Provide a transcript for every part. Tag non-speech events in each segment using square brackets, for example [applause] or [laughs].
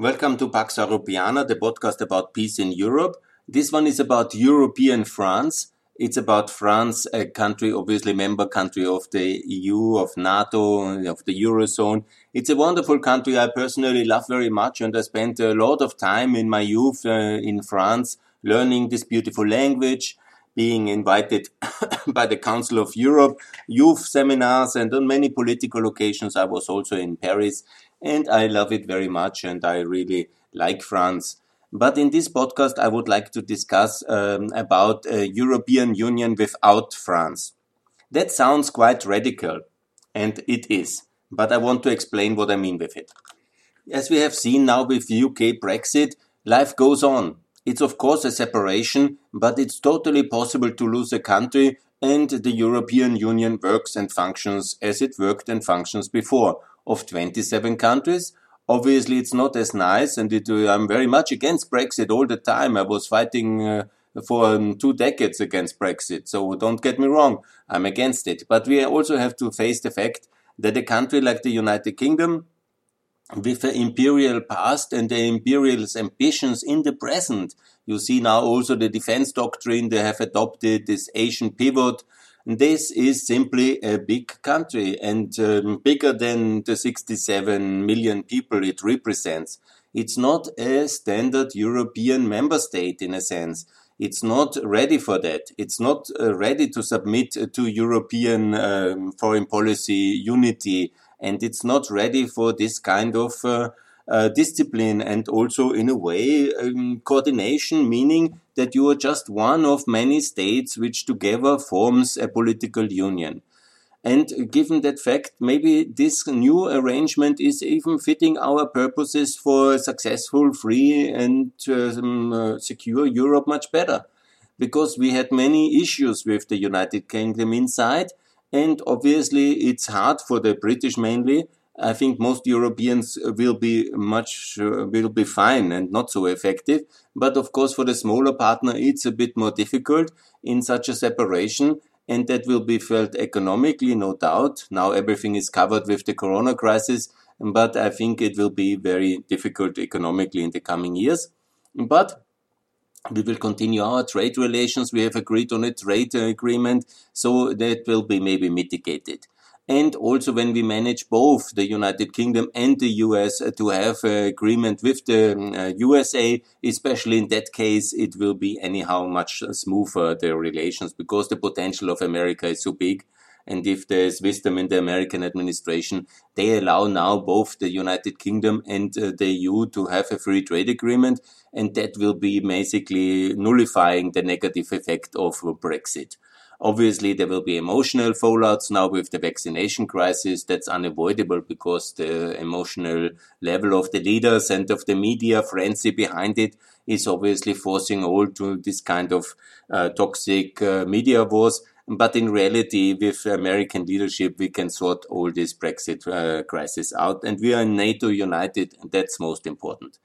Welcome to Pax Europiana, the podcast about peace in Europe. This one is about European France. It's about France, a country, obviously member country of the EU, of NATO, of the Eurozone. It's a wonderful country I personally love very much and I spent a lot of time in my youth uh, in France learning this beautiful language, being invited [coughs] by the Council of Europe, youth seminars and on many political occasions. I was also in Paris and I love it very much and I really like France. But in this podcast, I would like to discuss um, about a European Union without France. That sounds quite radical, and it is. But I want to explain what I mean with it. As we have seen now with UK Brexit, life goes on. It's of course a separation, but it's totally possible to lose a country and the European Union works and functions as it worked and functions before of 27 countries. Obviously, it's not as nice, and it, uh, I'm very much against Brexit all the time. I was fighting uh, for um, two decades against Brexit, so don't get me wrong, I'm against it. But we also have to face the fact that a country like the United Kingdom, with the imperial past and the imperial ambitions in the present, you see now also the defense doctrine, they have adopted this Asian pivot this is simply a big country and um, bigger than the 67 million people it represents. It's not a standard European member state in a sense. It's not ready for that. It's not uh, ready to submit to European um, foreign policy unity. And it's not ready for this kind of uh, uh, discipline and also in a way um, coordination, meaning that you are just one of many states which together forms a political union. And given that fact, maybe this new arrangement is even fitting our purposes for a successful, free, and um, uh, secure Europe much better. Because we had many issues with the United Kingdom inside, and obviously it's hard for the British mainly I think most Europeans will be much uh, will be fine and not so effective. But of course, for the smaller partner, it's a bit more difficult in such a separation, and that will be felt economically, no doubt. Now everything is covered with the Corona crisis, but I think it will be very difficult economically in the coming years. But we will continue our trade relations. We have agreed on a trade agreement, so that will be maybe mitigated and also when we manage both the United Kingdom and the US uh, to have an agreement with the uh, USA, especially in that case, it will be anyhow much smoother the relations because the potential of America is so big. And if there's wisdom in the American administration, they allow now both the United Kingdom and uh, the EU to have a free trade agreement. And that will be basically nullifying the negative effect of Brexit. Obviously, there will be emotional fallouts now with the vaccination crisis. That's unavoidable because the emotional level of the leaders and of the media frenzy behind it is obviously forcing all to this kind of uh, toxic uh, media wars. But in reality, with American leadership, we can sort all this Brexit uh, crisis out, and we are NATO united, and that's most important.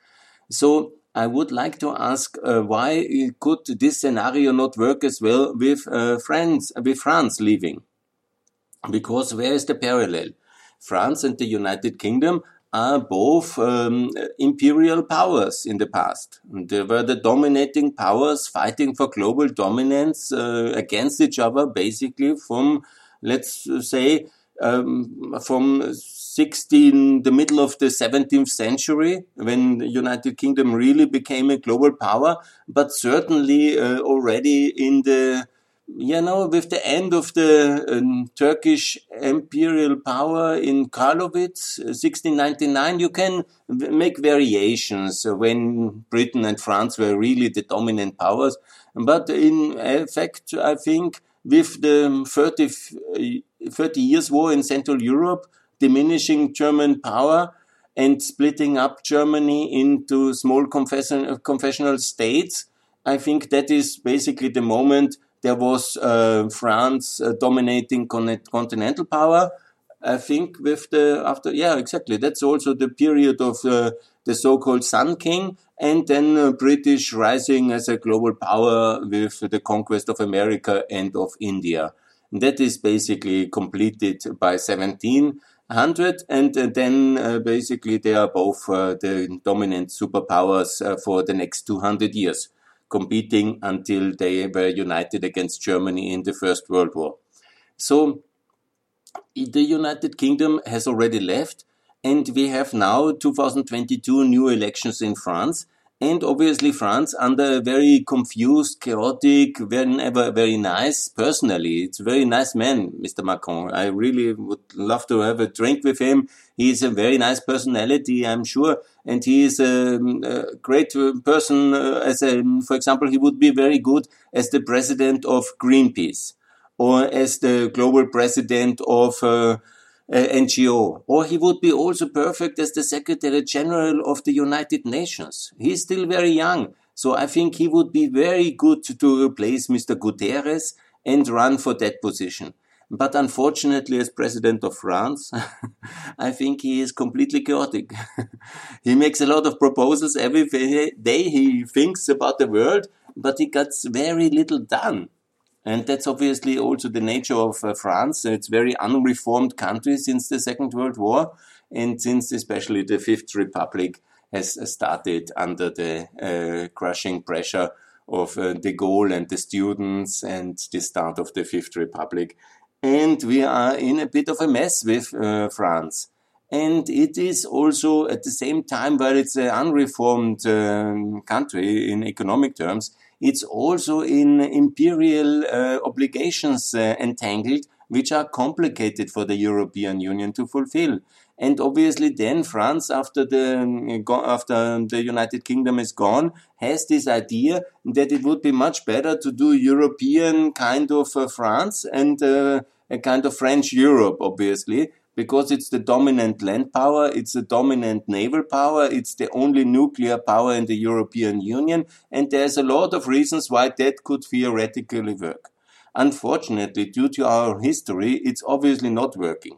So I would like to ask uh, why could this scenario not work as well with uh, France, with France leaving? Because where is the parallel? France and the United Kingdom are both um, imperial powers in the past. They were the dominating powers fighting for global dominance uh, against each other, basically from, let's say, um, from 16, the middle of the 17th century, when the United Kingdom really became a global power, but certainly uh, already in the, you know, with the end of the um, Turkish imperial power in Karlowitz, 1699, uh, you can make variations when Britain and France were really the dominant powers. But in effect, I think with the 30, 30 years war in Central Europe, diminishing German power and splitting up Germany into small confession, confessional states. I think that is basically the moment there was uh, France uh, dominating con continental power. I think with the after yeah exactly that's also the period of uh, the so-called Sun King and then uh, British rising as a global power with the conquest of America and of India. And that is basically completed by 17 100 and uh, then uh, basically they are both uh, the dominant superpowers uh, for the next 200 years competing until they were united against Germany in the First World War. So the United Kingdom has already left and we have now 2022 new elections in France and obviously France under a very confused, chaotic, very never very nice. Personally, it's a very nice man, Mr. Macron. I really would love to have a drink with him. He's a very nice personality, I'm sure, and he is a, a great person. Uh, as a, for example, he would be very good as the president of Greenpeace or as the global president of. Uh, uh, NGO. Or he would be also perfect as the Secretary General of the United Nations. He's still very young. So I think he would be very good to, to replace Mr. Guterres and run for that position. But unfortunately, as president of France, [laughs] I think he is completely chaotic. [laughs] he makes a lot of proposals every day. He thinks about the world, but he gets very little done. And that's obviously also the nature of uh, France. It's very unreformed country since the Second World War, and since especially the Fifth Republic has started under the uh, crushing pressure of uh, de Gaulle and the students and the start of the Fifth Republic. And we are in a bit of a mess with uh, France. And it is also at the same time, while it's an unreformed um, country in economic terms, it's also in imperial uh, obligations uh, entangled, which are complicated for the European Union to fulfill. And obviously, then France, after the after the United Kingdom is gone, has this idea that it would be much better to do European kind of uh, France and uh, a kind of French Europe, obviously, because it's the dominant land power, it's the dominant naval power, it's the only nuclear power in the European Union, and there's a lot of reasons why that could theoretically work. Unfortunately, due to our history, it's obviously not working.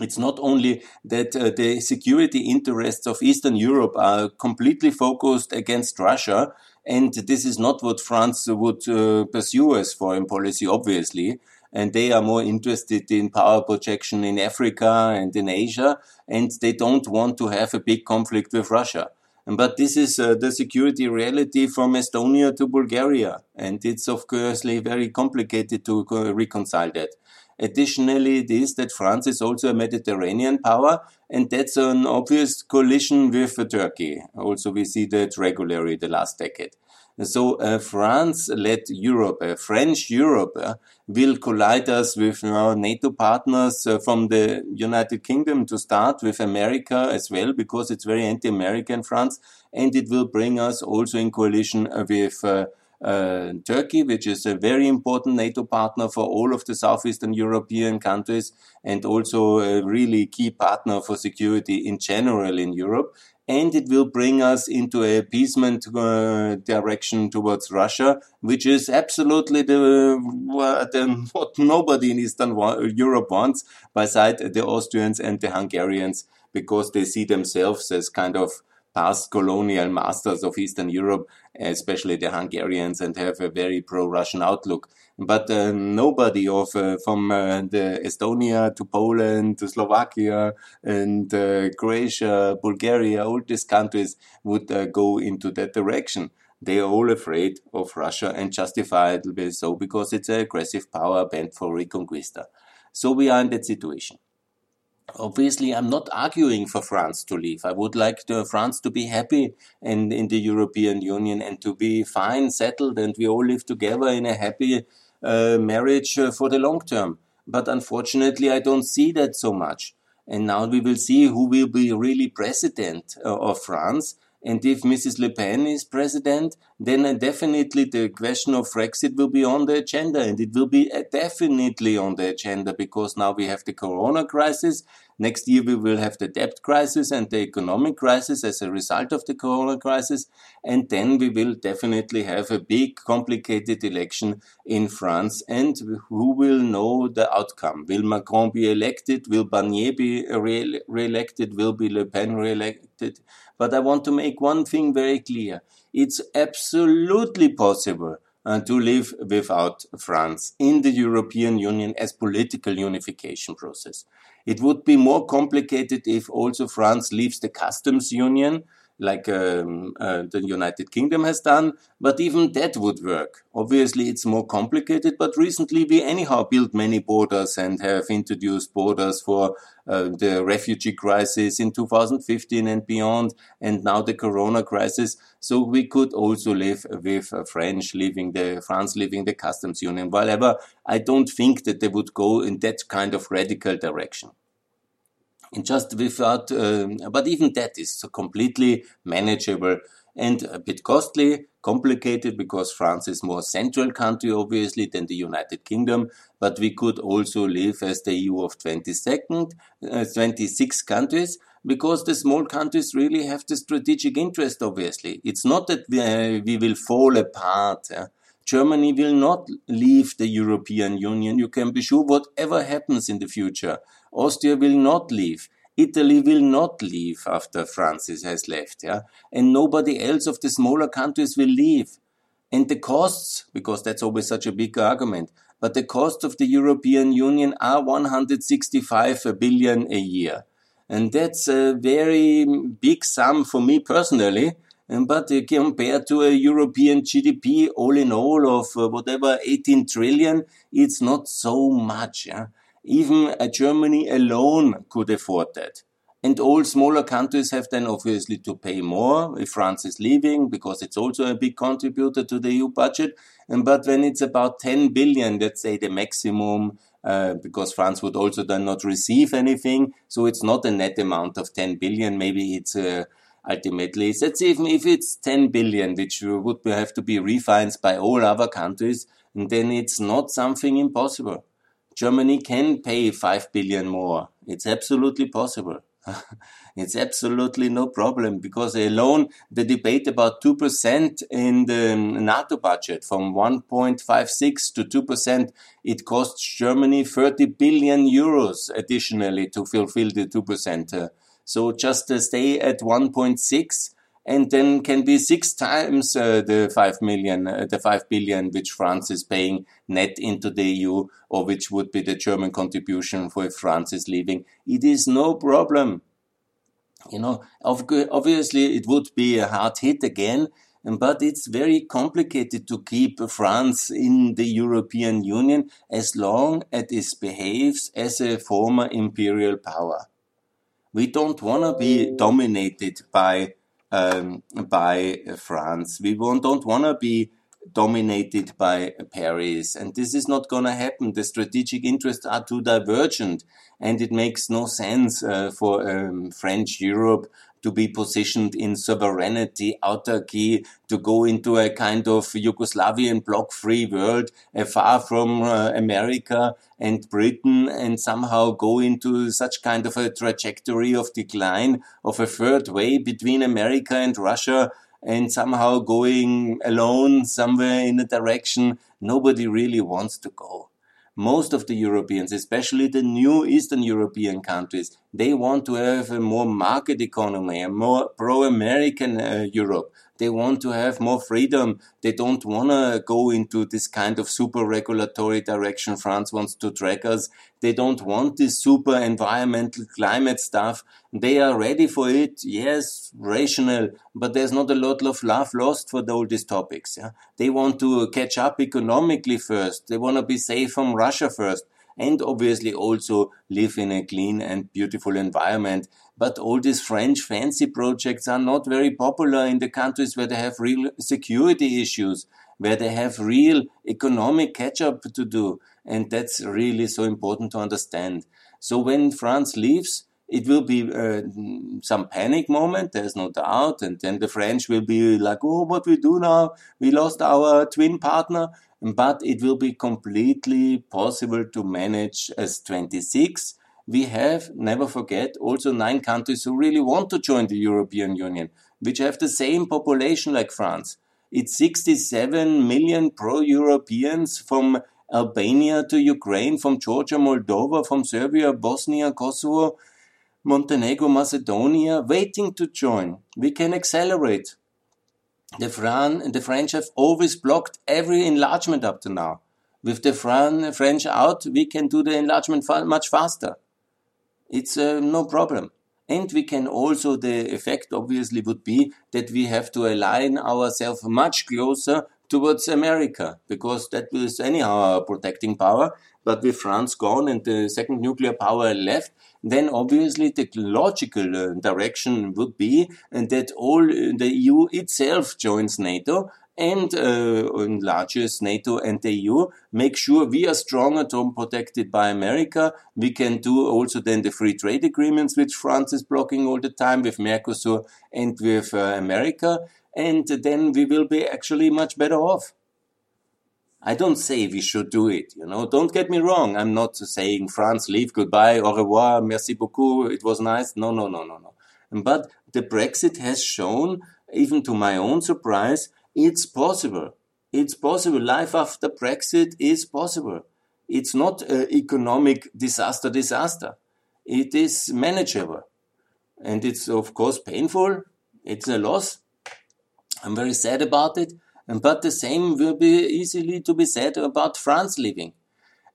It's not only that uh, the security interests of Eastern Europe are completely focused against Russia, and this is not what France would uh, pursue as foreign policy, obviously and they are more interested in power projection in Africa and in Asia, and they don't want to have a big conflict with Russia. But this is uh, the security reality from Estonia to Bulgaria, and it's of course very complicated to reconcile that. Additionally, it is that France is also a Mediterranean power, and that's an obvious collision with Turkey. Also, we see that regularly the last decade. So uh, France-led Europe, uh, French Europe, uh, will collide us with our NATO partners uh, from the United Kingdom to start, with America as well, because it's very anti-American France, and it will bring us also in coalition with uh, uh, Turkey, which is a very important NATO partner for all of the southeastern European countries and also a really key partner for security in general in Europe and it will bring us into a appeasement uh, direction towards Russia, which is absolutely the, what, [laughs] what nobody in Eastern Europe wants, beside the Austrians and the Hungarians, because they see themselves as kind of past colonial masters of Eastern Europe, especially the Hungarians, and have a very pro-Russian outlook. But uh, nobody of uh, from uh, the Estonia to Poland to Slovakia and uh, Croatia, Bulgaria, all these countries would uh, go into that direction. They are all afraid of Russia and justify justifiably so because it's an aggressive power bent for reconquista. So we are in that situation. Obviously, I'm not arguing for France to leave. I would like to, France to be happy in, in the European Union and to be fine, settled, and we all live together in a happy uh, marriage uh, for the long term. But unfortunately, I don't see that so much. And now we will see who will be really president uh, of France. And if Mrs. Le Pen is president, then uh, definitely the question of Brexit will be on the agenda. And it will be uh, definitely on the agenda because now we have the corona crisis. Next year we will have the debt crisis and the economic crisis as a result of the corona crisis. And then we will definitely have a big complicated election in France. And who will know the outcome? Will Macron be elected? Will Barnier be re-elected? Will be Le Pen re-elected? But I want to make one thing very clear. It's absolutely possible uh, to live without France in the European Union as political unification process. It would be more complicated if also France leaves the customs union like um, uh, the United Kingdom has done, but even that would work. Obviously, it's more complicated, but recently we anyhow built many borders and have introduced borders for uh, the refugee crisis in 2015 and beyond, and now the corona crisis. So we could also live with uh, French leaving the France leaving the customs union. However, I don't think that they would go in that kind of radical direction and just without, uh, but even that is completely manageable and a bit costly, complicated because France is more central country, obviously, than the United Kingdom. But we could also live as the EU of 22nd, uh, 26 countries because the small countries really have the strategic interest, obviously. It's not that we, uh, we will fall apart. Germany will not leave the European Union. You can be sure whatever happens in the future. Austria will not leave. Italy will not leave after Francis has left, yeah, and nobody else of the smaller countries will leave. And the costs, because that's always such a big argument, but the costs of the European Union are 165 billion a year. And that's a very big sum for me personally. But compared to a European GDP all in all of uh, whatever 18 trillion, it's not so much. Yeah? Even Germany alone could afford that. And all smaller countries have then obviously to pay more if France is leaving because it's also a big contributor to the EU budget. And but when it's about 10 billion, let's say the maximum, uh, because France would also then not receive anything. So it's not a net amount of 10 billion. Maybe it's uh, ultimately, let's even if it's 10 billion, which would have to be refinanced by all other countries, then it's not something impossible. Germany can pay 5 billion more. It's absolutely possible. [laughs] it's absolutely no problem because alone the debate about 2% in the NATO budget from 1.56 to 2%, it costs Germany 30 billion euros additionally to fulfill the 2%. Uh, so just uh, stay at 1.6 and then can be six times uh, the five million, uh, the five billion which France is paying net into the EU, or which would be the German contribution for if France is leaving. It is no problem. You know, obviously it would be a hard hit again, but it's very complicated to keep France in the European Union as long as it behaves as a former imperial power. We don't want to be dominated by um, by France. We don't want to be dominated by Paris. And this is not going to happen. The strategic interests are too divergent. And it makes no sense uh, for um, French Europe to be positioned in sovereignty, autarky, to go into a kind of Yugoslavian bloc-free world, uh, far from uh, America and Britain, and somehow go into such kind of a trajectory of decline of a third way between America and Russia, and somehow going alone somewhere in a direction nobody really wants to go most of the Europeans, especially the new Eastern European countries, they want to have a more market economy, a more pro-American uh, Europe. They want to have more freedom. They don't want to go into this kind of super regulatory direction France wants to drag us. They don't want this super environmental climate stuff. They are ready for it. Yes, rational, but there's not a lot of love lost for all these topics. Yeah? They want to catch up economically first. They want to be safe from Russia first and obviously also live in a clean and beautiful environment. But all these French fancy projects are not very popular in the countries where they have real security issues, where they have real economic catch up to do. And that's really so important to understand. So when France leaves, it will be uh, some panic moment, there's no doubt. And then the French will be like, oh, what we do now? We lost our twin partner but it will be completely possible to manage as 26. We have, never forget, also nine countries who really want to join the European Union, which have the same population like France. It's 67 million pro-Europeans from Albania to Ukraine, from Georgia, Moldova, from Serbia, Bosnia, Kosovo, Montenegro, Macedonia, waiting to join. We can accelerate. The, Fran, the French have always blocked every enlargement up to now. With the Fran, French out, we can do the enlargement much faster. It's uh, no problem. And we can also, the effect obviously would be that we have to align ourselves much closer towards America, because that is anyhow a protecting power. But with France gone and the second nuclear power left, then obviously the logical uh, direction would be that all uh, the EU itself joins NATO and uh, enlarges NATO and the EU, make sure we are strong at home protected by America. We can do also then the free trade agreements, which France is blocking all the time with Mercosur and with uh, America. And then we will be actually much better off. I don't say we should do it, you know. Don't get me wrong. I'm not saying France, leave, goodbye, au revoir, merci beaucoup, it was nice. No, no, no, no, no. But the Brexit has shown, even to my own surprise, it's possible. It's possible. Life after Brexit is possible. It's not an economic disaster disaster. It is manageable. And it's of course painful. It's a loss. I'm very sad about it. But the same will be easily to be said about France leaving.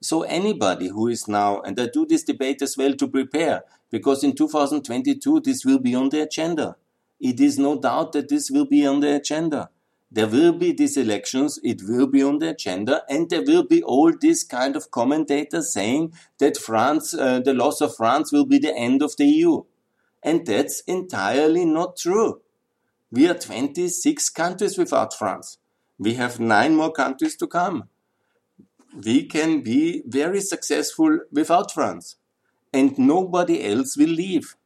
So anybody who is now, and I do this debate as well to prepare, because in 2022 this will be on the agenda. It is no doubt that this will be on the agenda. There will be these elections, it will be on the agenda, and there will be all these kind of commentators saying that France, uh, the loss of France will be the end of the EU. And that's entirely not true. We are 26 countries without France. We have nine more countries to come. We can be very successful without France. And nobody else will leave.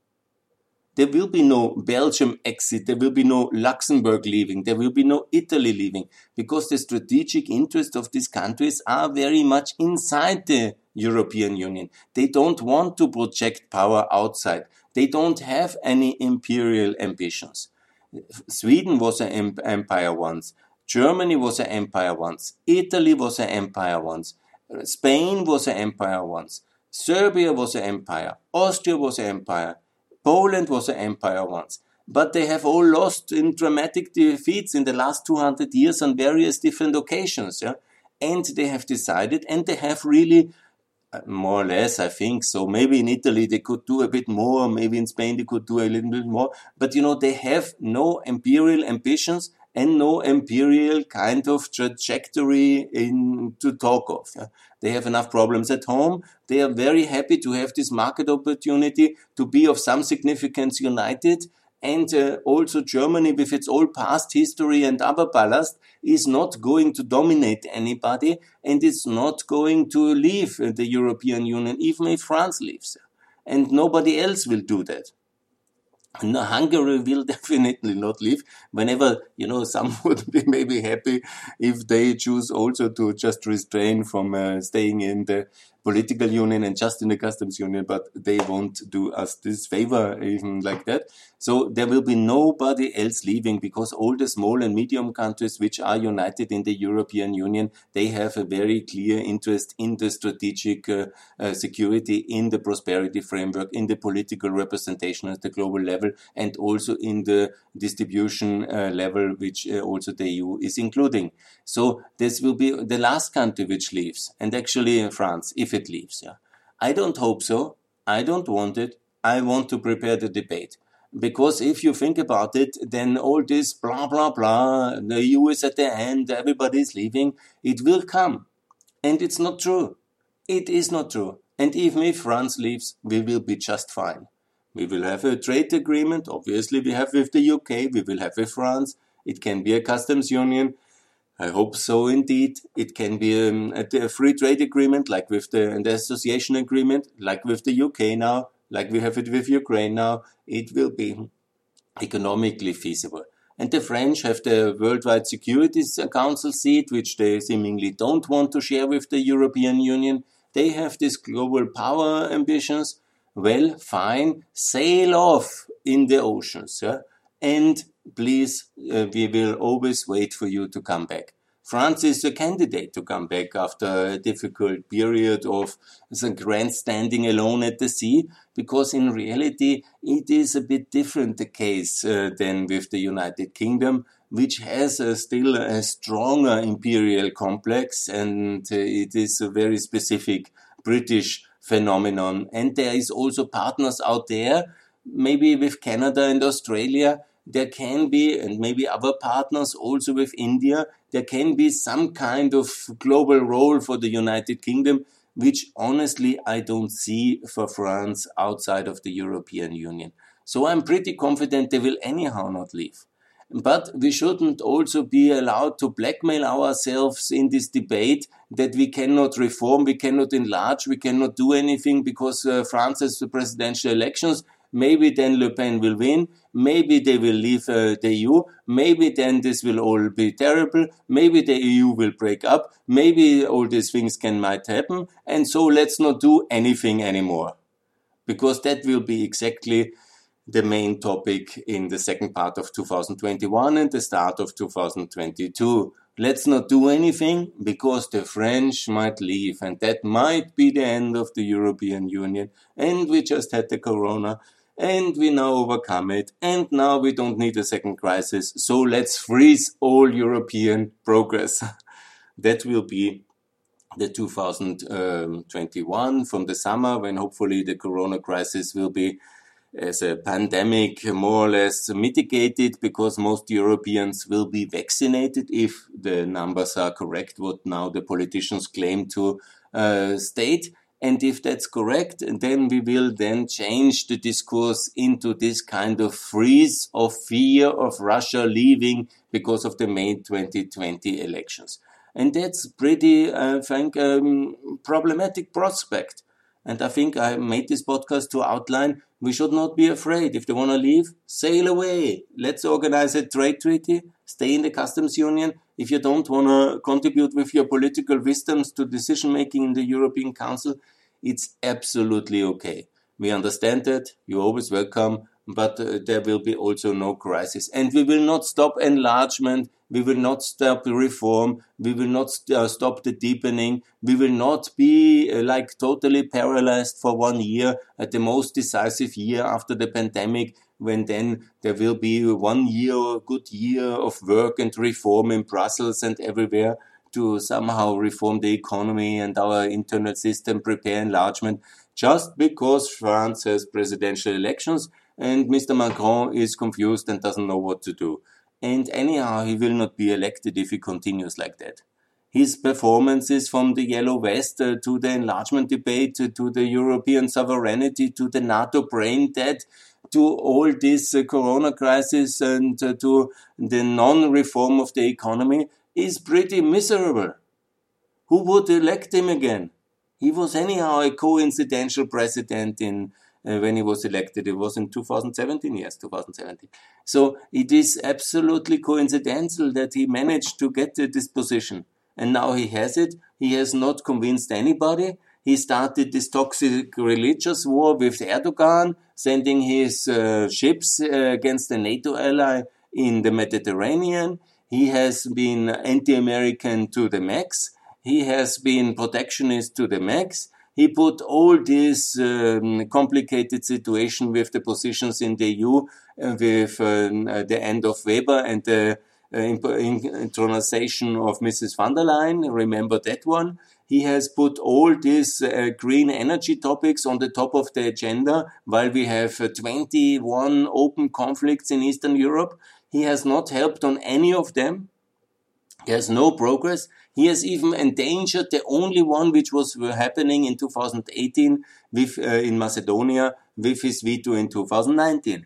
There will be no Belgium exit. There will be no Luxembourg leaving. There will be no Italy leaving because the strategic interests of these countries are very much inside the European Union. They don't want to project power outside. They don't have any imperial ambitions. Sweden was an empire once. Germany was an empire once. Italy was an empire once. Spain was an empire once. Serbia was an empire. Austria was an empire. Poland was an empire once. But they have all lost in dramatic defeats in the last 200 years on various different occasions. Yeah? And they have decided, and they have really, more or less, I think so. Maybe in Italy they could do a bit more. Maybe in Spain they could do a little bit more. But you know, they have no imperial ambitions and no imperial kind of trajectory in to talk of. Yeah? They have enough problems at home. They are very happy to have this market opportunity to be of some significance united. And uh, also Germany, with its old past history and other ballast, is not going to dominate anybody and it's not going to leave the European Union, even if France leaves. And nobody else will do that. No, Hungary will [laughs] definitely not leave. Whenever, you know, [laughs] some would be maybe happy if they choose also to just restrain from uh, staying in the political union and just in the customs union, but they won't do us this favor even like that. So there will be nobody else leaving because all the small and medium countries which are united in the European Union, they have a very clear interest in the strategic uh, uh, security, in the prosperity framework, in the political representation at the global level, and also in the distribution uh, level, which uh, also the EU is including. So this will be the last country which leaves, and actually France, if it leaves. Yeah, I don't hope so. I don't want it. I want to prepare the debate. Because if you think about it, then all this blah, blah, blah, the EU is at the end, everybody is leaving, it will come. And it's not true. It is not true. And even if France leaves, we will be just fine. We will have a trade agreement. Obviously, we have with the UK, we will have with France. It can be a customs union. I hope so indeed. It can be um, a, a, free trade agreement like with the, the association agreement, like with the UK now like we have it with Ukraine now, it will be economically feasible. And the French have the Worldwide Security Council seat, which they seemingly don't want to share with the European Union. They have these global power ambitions. Well, fine, sail off in the oceans. Yeah? And please, uh, we will always wait for you to come back. France is a candidate to come back after a difficult period of grandstanding alone at the sea, because in reality it is a bit different the case uh, than with the United Kingdom, which has uh, still a stronger imperial complex and uh, it is a very specific British phenomenon. And there is also partners out there, maybe with Canada and Australia. There can be, and maybe other partners also with India, there can be some kind of global role for the United Kingdom, which honestly I don't see for France outside of the European Union. So I'm pretty confident they will anyhow not leave. But we shouldn't also be allowed to blackmail ourselves in this debate that we cannot reform, we cannot enlarge, we cannot do anything because uh, France has the presidential elections. Maybe then Le Pen will win. Maybe they will leave uh, the EU. Maybe then this will all be terrible. Maybe the EU will break up. Maybe all these things can might happen. And so let's not do anything anymore. Because that will be exactly the main topic in the second part of 2021 and the start of 2022. Let's not do anything because the French might leave and that might be the end of the European Union. And we just had the corona and we now overcome it and now we don't need a second crisis. So let's freeze all European progress. [laughs] that will be the 2021 from the summer when hopefully the corona crisis will be as a pandemic more or less mitigated because most Europeans will be vaccinated if the numbers are correct, what now the politicians claim to uh, state. And if that's correct, then we will then change the discourse into this kind of freeze of fear of Russia leaving because of the May 2020 elections. And that's pretty, I think, um, problematic prospect. And I think I made this podcast to outline we should not be afraid. If they want to leave, sail away. Let's organize a trade treaty, stay in the customs union. If you don't want to contribute with your political wisdoms to decision making in the European Council, it's absolutely okay. We understand that. You're always welcome but uh, there will be also no crisis. And we will not stop enlargement. We will not stop reform. We will not st uh, stop the deepening. We will not be uh, like totally paralyzed for one year at the most decisive year after the pandemic when then there will be one year, a good year of work and reform in Brussels and everywhere to somehow reform the economy and our internal system, prepare enlargement, just because France has presidential elections and Mr. Macron is confused and doesn't know what to do. And anyhow, he will not be elected if he continues like that. His performances from the Yellow Vest uh, to the enlargement debate uh, to the European sovereignty to the NATO brain dead to all this uh, corona crisis and uh, to the non-reform of the economy is pretty miserable. Who would elect him again? He was anyhow a coincidental president in uh, when he was elected. It was in 2017, yes, 2017. So it is absolutely coincidental that he managed to get to this position. And now he has it. He has not convinced anybody. He started this toxic religious war with Erdogan, sending his uh, ships uh, against the NATO ally in the Mediterranean. He has been anti-American to the max. He has been protectionist to the max he put all this um, complicated situation with the positions in the EU, uh, with um, uh, the end of Weber and the uh, of Mrs. van der Leyen. Remember that one? He has put all these uh, green energy topics on the top of the agenda while we have uh, 21 open conflicts in Eastern Europe. He has not helped on any of them. He has no progress. He has even endangered the only one which was happening in 2018 with, uh, in Macedonia with his veto in 2019.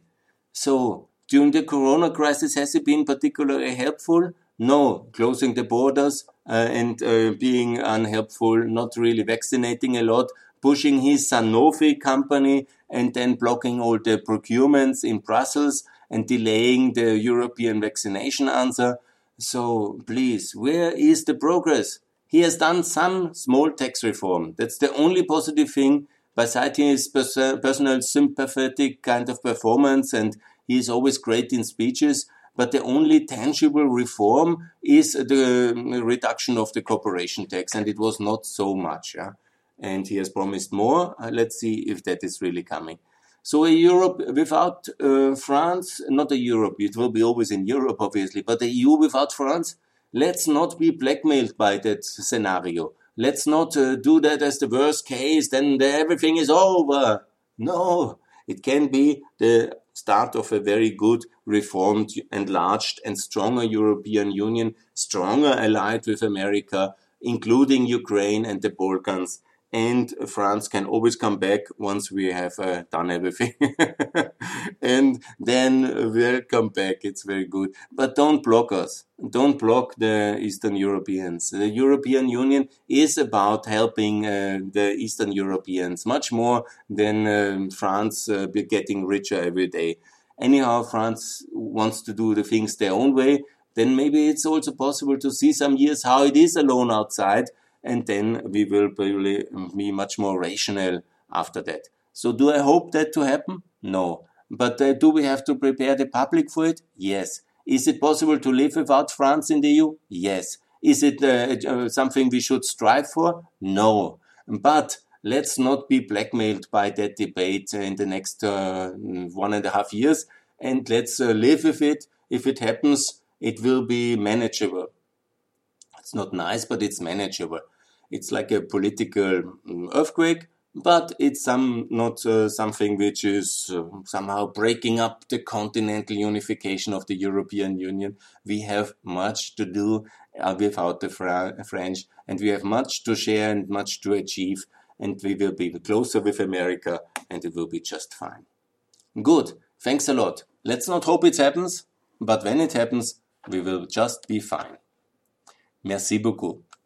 So during the corona crisis, has he been particularly helpful? No, closing the borders uh, and uh, being unhelpful, not really vaccinating a lot, pushing his Sanofi company and then blocking all the procurements in Brussels and delaying the European vaccination answer. So please, where is the progress? He has done some small tax reform. That's the only positive thing besides his pers personal sympathetic kind of performance and he is always great in speeches. But the only tangible reform is the reduction of the corporation tax and it was not so much. Yeah? And he has promised more. Uh, let's see if that is really coming. So a Europe without uh, France, not a Europe, it will be always in Europe, obviously, but a EU without France, let's not be blackmailed by that scenario. let's not uh, do that as the worst case, then the, everything is over. No, it can be the start of a very good, reformed, enlarged, and stronger European Union, stronger allied with America, including Ukraine and the Balkans, and France can always come back once we have uh, done everything. [laughs] and then we'll come back. It's very good. But don't block us. Don't block the Eastern Europeans. The European Union is about helping uh, the Eastern Europeans much more than um, France uh, getting richer every day. Anyhow, France wants to do the things their own way. Then maybe it's also possible to see some years how it is alone outside and then we will probably be much more rational after that. So do I hope that to happen? No. But uh, do we have to prepare the public for it? Yes. Is it possible to live without France in the EU? Yes. Is it uh, uh, something we should strive for? No. But let's not be blackmailed by that debate in the next uh, one and a half years and let's uh, live with it. If it happens, it will be manageable. It's not nice, but it's manageable. It's like a political mm, earthquake, but it's some not uh, something which is uh, somehow breaking up the continental unification of the European Union. We have much to do uh, without the Fra French, and we have much to share and much to achieve, and we will be closer with America, and it will be just fine. Good. Thanks a lot. Let's not hope it happens, but when it happens, we will just be fine. Merci beaucoup.